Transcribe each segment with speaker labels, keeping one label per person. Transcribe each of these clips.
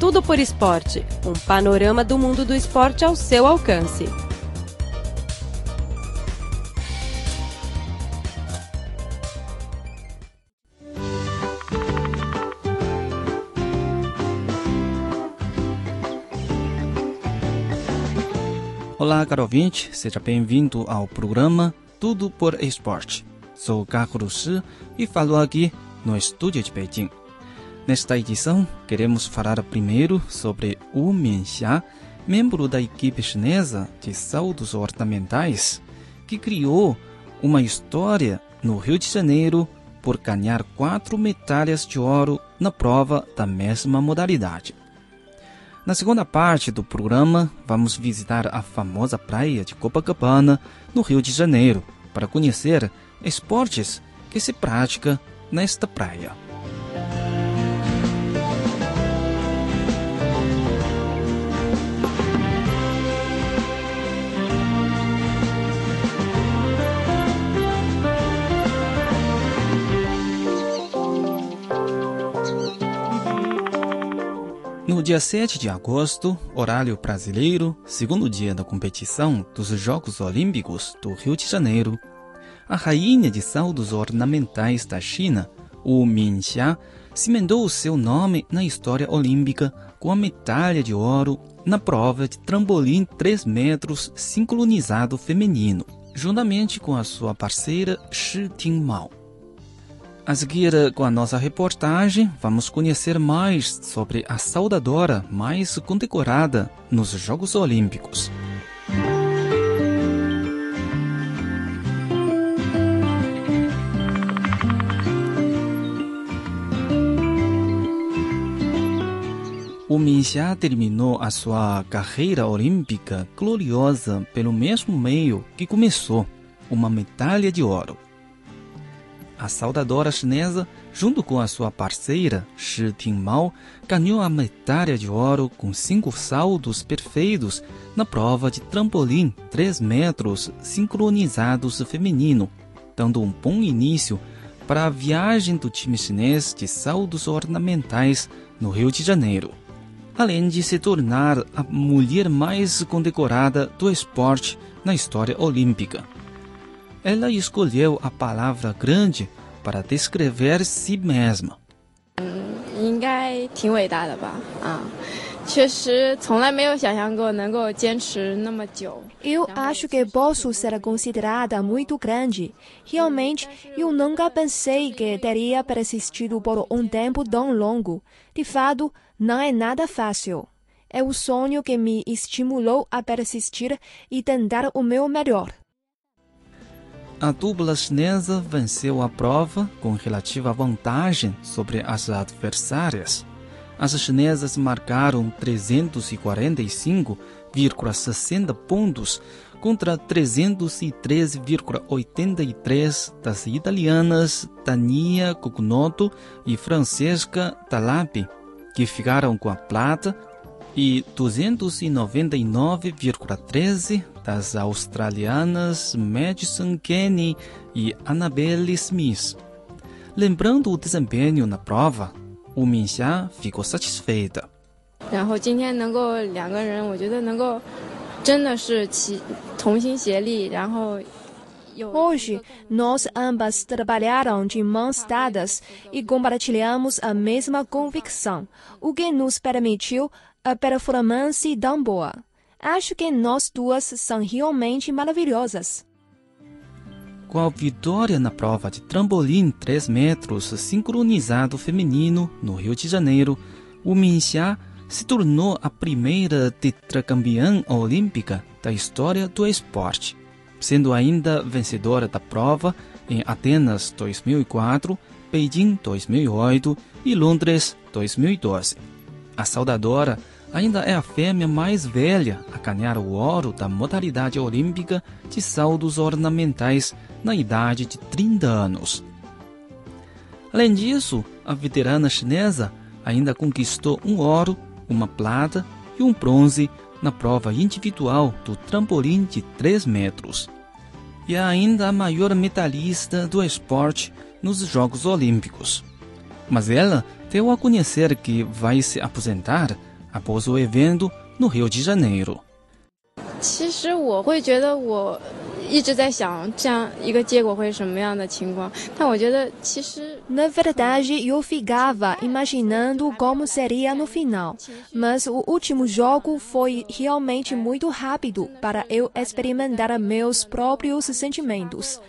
Speaker 1: Tudo por Esporte um panorama do mundo do esporte ao seu alcance.
Speaker 2: Olá, caro ouvinte, seja bem-vindo ao programa Tudo por Esporte. Sou Carlos Shi e falo aqui no estúdio de Beijing. Nesta edição, queremos falar primeiro sobre Wu Minxia, membro da equipe chinesa de saltos ornamentais, que criou uma história no Rio de Janeiro por ganhar quatro medalhas de ouro na prova da mesma modalidade. Na segunda parte do programa, vamos visitar a famosa praia de Copacabana, no Rio de Janeiro, para conhecer esportes que se pratica nesta praia. Dia 7 de agosto, horário brasileiro, segundo dia da competição dos Jogos Olímpicos do Rio de Janeiro, a rainha de saltos ornamentais da China, Wu Minxia, cimentou seu nome na história olímpica com a medalha de ouro na prova de trampolim 3 metros sincronizado feminino, juntamente com a sua parceira Shi Tingmao. A seguir, com a nossa reportagem, vamos conhecer mais sobre a saudadora mais condecorada nos Jogos Olímpicos. O Minxia terminou a sua carreira olímpica gloriosa pelo mesmo meio que começou, uma medalha de ouro. A saudadora chinesa, junto com a sua parceira Shi Tingmao, ganhou a medalha de ouro com cinco saltos perfeitos na prova de trampolim 3 metros sincronizados feminino, dando um bom início para a viagem do time chinês de saltos ornamentais no Rio de Janeiro. Além de se tornar a mulher mais condecorada do esporte na história olímpica ela escolheu a palavra grande para descrever si mesma.
Speaker 3: 应该挺伟大的吧？啊，确实从来没有想象过能够坚持那么久。
Speaker 4: Eu acho que posso ser considerada muito grande. Realmente, eu nunca pensei que teria persistido por um tempo tão longo. De fato, não é nada fácil. É o sonho que me estimulou a persistir e tentar o meu melhor.
Speaker 2: A dupla chinesa venceu a prova com relativa vantagem sobre as adversárias. As chinesas marcaram 345,60 pontos contra 313,83 das italianas Tania Cognoto e Francesca Talapi, que ficaram com a prata, e 299,13 das australianas Madison Kenny e Annabelle Smith. Lembrando o desempenho na prova, o Minxia ficou satisfeita.
Speaker 3: 然后今天能够两个人，我觉得能够真的是齐同心协力，然后有
Speaker 4: Hoje, nós ambas trabalharam de mãos dadas e compartilhamos a mesma convicção, o que nos permitiu a performance tão boa. Acho que nós duas são realmente maravilhosas.
Speaker 2: Com a vitória na prova de trampolim 3 metros sincronizado feminino no Rio de Janeiro, o Minxia se tornou a primeira tetracampeã olímpica da história do esporte, sendo ainda vencedora da prova em Atenas 2004, Beijing 2008 e Londres 2012. A saudadora ainda é a fêmea mais velha a ganhar o ouro da modalidade olímpica de saltos ornamentais na idade de 30 anos. Além disso, a veterana chinesa ainda conquistou um ouro, uma prata e um bronze na prova individual do trampolim de 3 metros. E é ainda a maior medalhista do esporte nos Jogos Olímpicos. Mas ela deu a conhecer que vai se aposentar após o evento no Rio de Janeiro.
Speaker 3: 其实我会觉得我一直在想这样一个结果会是什么样的情况，但我觉得其实
Speaker 4: Na verdade, eu ficava imaginando como seria no final, mas o último jogo foi realmente muito rápido para eu experimentar meus próprios sentimentos.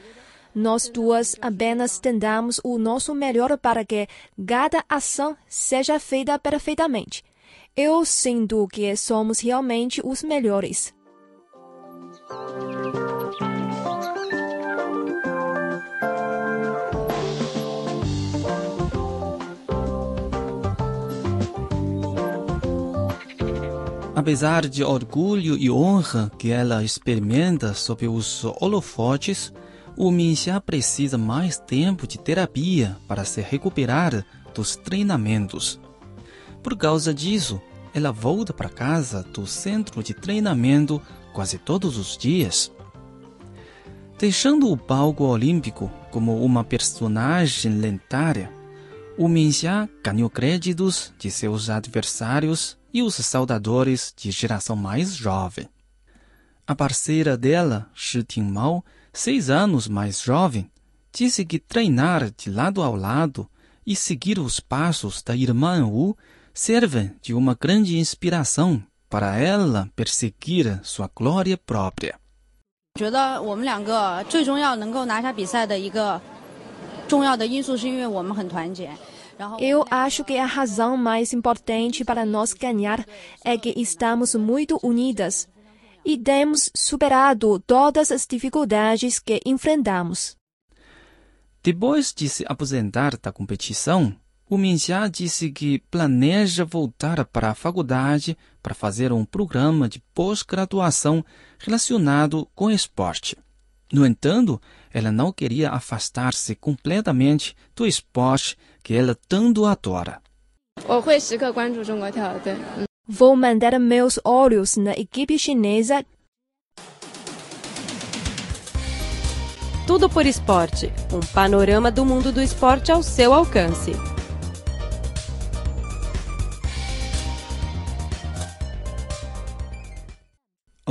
Speaker 4: Nós duas apenas tentamos o nosso melhor para que cada ação seja feita perfeitamente. Eu sinto que somos realmente os melhores.
Speaker 2: Apesar de orgulho e honra que ela experimenta sob os holofotes, o Minxia precisa mais tempo de terapia para se recuperar dos treinamentos. Por causa disso, ela volta para casa do centro de treinamento quase todos os dias. Deixando o palco olímpico como uma personagem lendária, o Minxia ganhou créditos de seus adversários e os saudadores de geração mais jovem. A parceira dela, Shi Tingmao, seis anos mais jovem, disse que treinar de lado ao lado e seguir os passos da irmã Wu servem de uma grande inspiração para ela perseguir sua glória própria.
Speaker 5: 觉得我们两个最终要能够拿下比赛的一个重要的因素，是因为我们很团结。然后
Speaker 4: Eu acho que a razão mais importante para nós ganhar é que estamos muito unidas e temos superado todas as dificuldades que enfrentamos.
Speaker 2: Depois de se aposentar da competição, o Minjia disse que planeja voltar para a faculdade para fazer um programa de pós-graduação relacionado com esporte. No entanto, ela não queria afastar-se completamente do esporte que ela tanto adora.
Speaker 4: Vou mandar meus olhos na equipe chinesa.
Speaker 1: Tudo por Esporte um panorama do mundo do esporte ao seu alcance.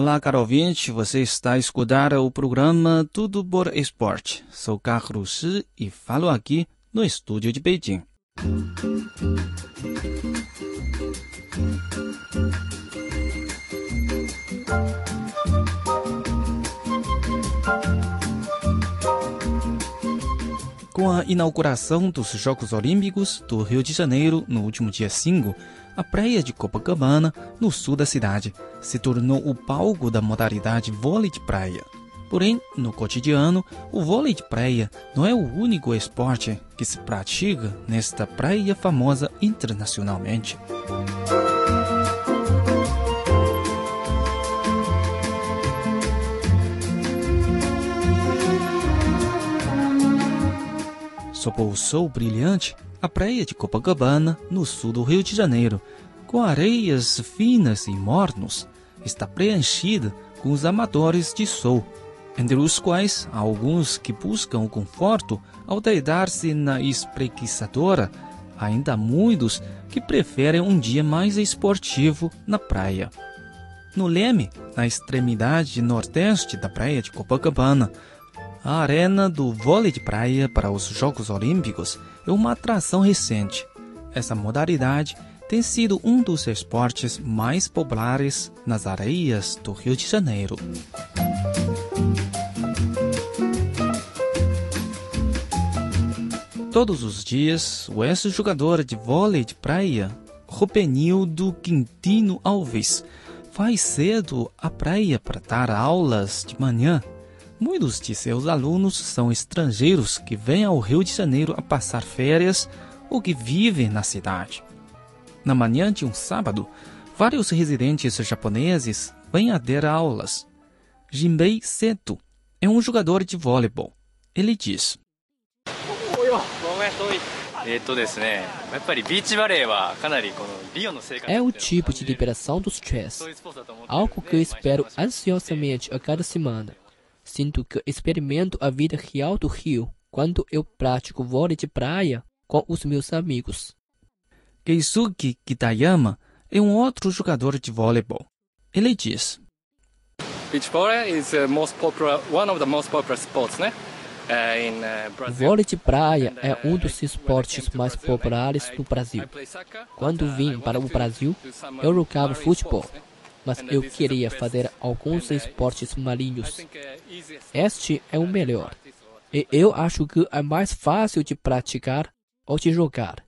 Speaker 2: Olá, caro ouvinte, você está a escutar o programa Tudo por Esporte. Sou Carlos Shi e falo aqui no estúdio de Beijing. Com a inauguração dos Jogos Olímpicos do Rio de Janeiro no último dia 5, a praia de Copacabana, no sul da cidade, se tornou o palco da modalidade vôlei de praia. Porém, no cotidiano, o vôlei de praia não é o único esporte que se pratica nesta praia famosa internacionalmente. Sob o sol brilhante, a praia de Copacabana, no sul do Rio de Janeiro, com areias finas e mornos, está preenchida com os amadores de sol, entre os quais há alguns que buscam o conforto ao deitar-se na espreguiçadora, ainda há muitos que preferem um dia mais esportivo na praia. No Leme, na extremidade nordeste da praia de Copacabana, a arena do vôlei de praia para os Jogos Olímpicos é uma atração recente. Essa modalidade tem sido um dos esportes mais populares nas areias do Rio de Janeiro. Todos os dias, o ex-jogador de vôlei de praia, Rubenildo Quintino Alves, vai cedo à praia para dar aulas de manhã. Muitos de seus alunos são estrangeiros que vêm ao Rio de Janeiro a passar férias ou que vivem na cidade. Na manhã de um sábado, vários residentes japoneses vêm a dar aulas. Jinbei Seto é um jogador de vôleibol. Ele diz:
Speaker 6: é o tipo de liberação
Speaker 7: do stress,
Speaker 6: algo que eu espero ansiosamente a cada semana. Sinto que experimento a vida real do Rio quando eu pratico vôlei de praia com os meus amigos.
Speaker 2: Keisuke Kitayama é um outro jogador de voleibol. Ele diz:
Speaker 8: Beach volley is the most popular, one of the most popular sports, né?
Speaker 6: O vôlei de praia é um dos esportes mais populares do Brasil. Quando vim para o Brasil, eu jogava futebol, mas eu queria fazer alguns esportes marinhos. Este é o melhor. E eu acho que é mais fácil de praticar ou de jogar.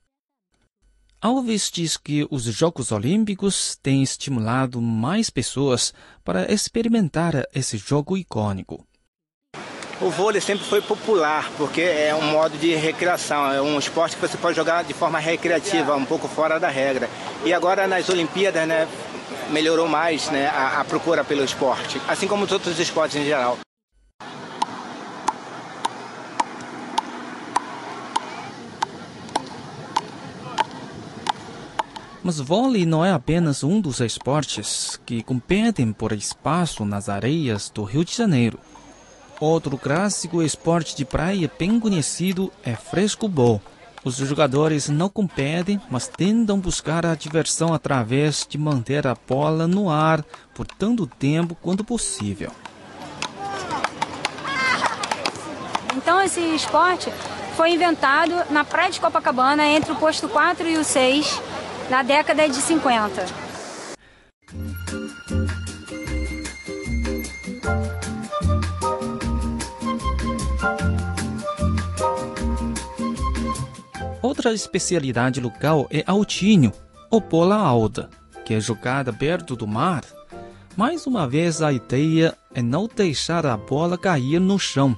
Speaker 2: Alves diz que os Jogos Olímpicos têm estimulado mais pessoas para experimentar esse jogo icônico.
Speaker 9: O vôlei sempre foi popular, porque é um modo de recreação, é um esporte que você pode jogar de forma recreativa, um pouco fora da regra. E agora nas Olimpíadas, né, melhorou mais né, a, a procura pelo esporte, assim como os outros esportes em geral.
Speaker 2: Mas vôlei não é apenas um dos esportes que competem por espaço nas areias do Rio de Janeiro. Outro clássico esporte de praia bem conhecido é frescobol. Os jogadores não competem, mas tentam buscar a diversão através de manter a bola no ar por tanto tempo quanto possível.
Speaker 10: Então esse esporte foi inventado na praia de Copacabana entre o posto 4 e o 6 na década de 50.
Speaker 2: Outra especialidade local é altinho, ou bola alta, que é jogada perto do mar. Mais uma vez, a ideia é não deixar a bola cair no chão.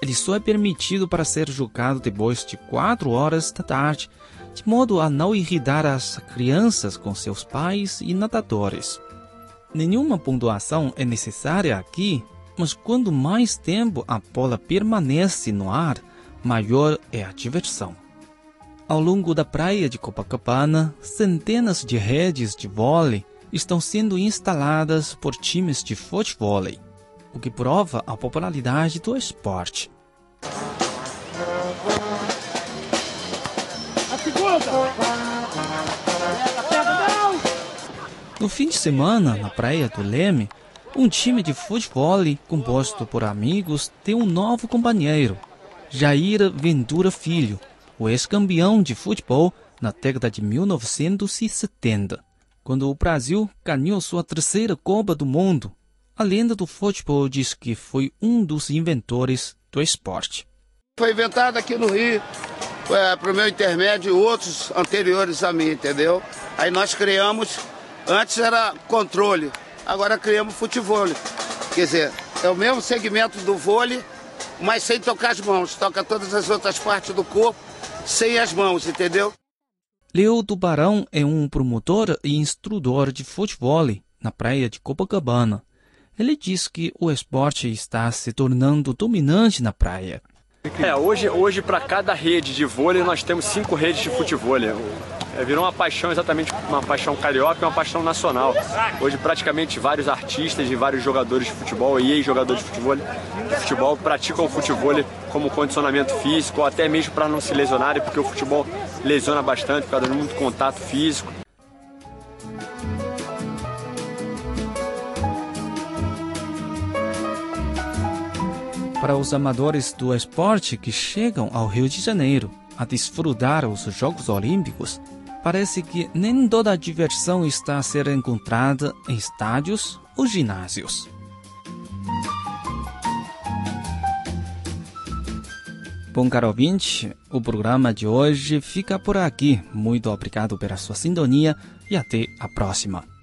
Speaker 2: Ele só é permitido para ser jogado depois de 4 horas da tarde de modo a não irritar as crianças com seus pais e nadadores. Nenhuma pontuação é necessária aqui, mas quanto mais tempo a bola permanece no ar, maior é a diversão. Ao longo da praia de Copacabana, centenas de redes de vôlei estão sendo instaladas por times de futebol, o que prova a popularidade do esporte. No fim de semana, na praia do Leme, um time de futebol composto por amigos tem um novo companheiro, Jair Ventura Filho, o ex-campeão de futebol na década de 1970, quando o Brasil ganhou sua terceira Copa do Mundo. A lenda do futebol diz que foi um dos inventores do esporte.
Speaker 11: Foi inventado aqui no Rio é, para o meu intermédio e outros anteriores a mim, entendeu? Aí nós criamos, antes era controle, agora criamos futebol. Quer dizer, é o mesmo segmento do vôlei, mas sem tocar as mãos. Toca todas as outras partes do corpo sem as mãos, entendeu?
Speaker 2: Leo Tubarão é um promotor e instrutor de futebol na praia de Copacabana. Ele diz que o esporte está se tornando dominante na praia.
Speaker 12: É, hoje, hoje para cada rede de vôlei nós temos cinco redes de futebol. É, virou uma paixão, exatamente uma paixão carioca e uma paixão nacional. Hoje praticamente vários artistas e vários jogadores de futebol e ex-jogadores de futebol, de futebol praticam o futebol como condicionamento físico, ou até mesmo para não se lesionarem, porque o futebol lesiona bastante por causa de muito contato físico.
Speaker 2: Para os amadores do esporte que chegam ao Rio de Janeiro a desfrutar os Jogos Olímpicos, parece que nem toda a diversão está a ser encontrada em estádios ou ginásios. Bom, caro ouvinte, o programa de hoje fica por aqui. Muito obrigado pela sua sintonia e até a próxima.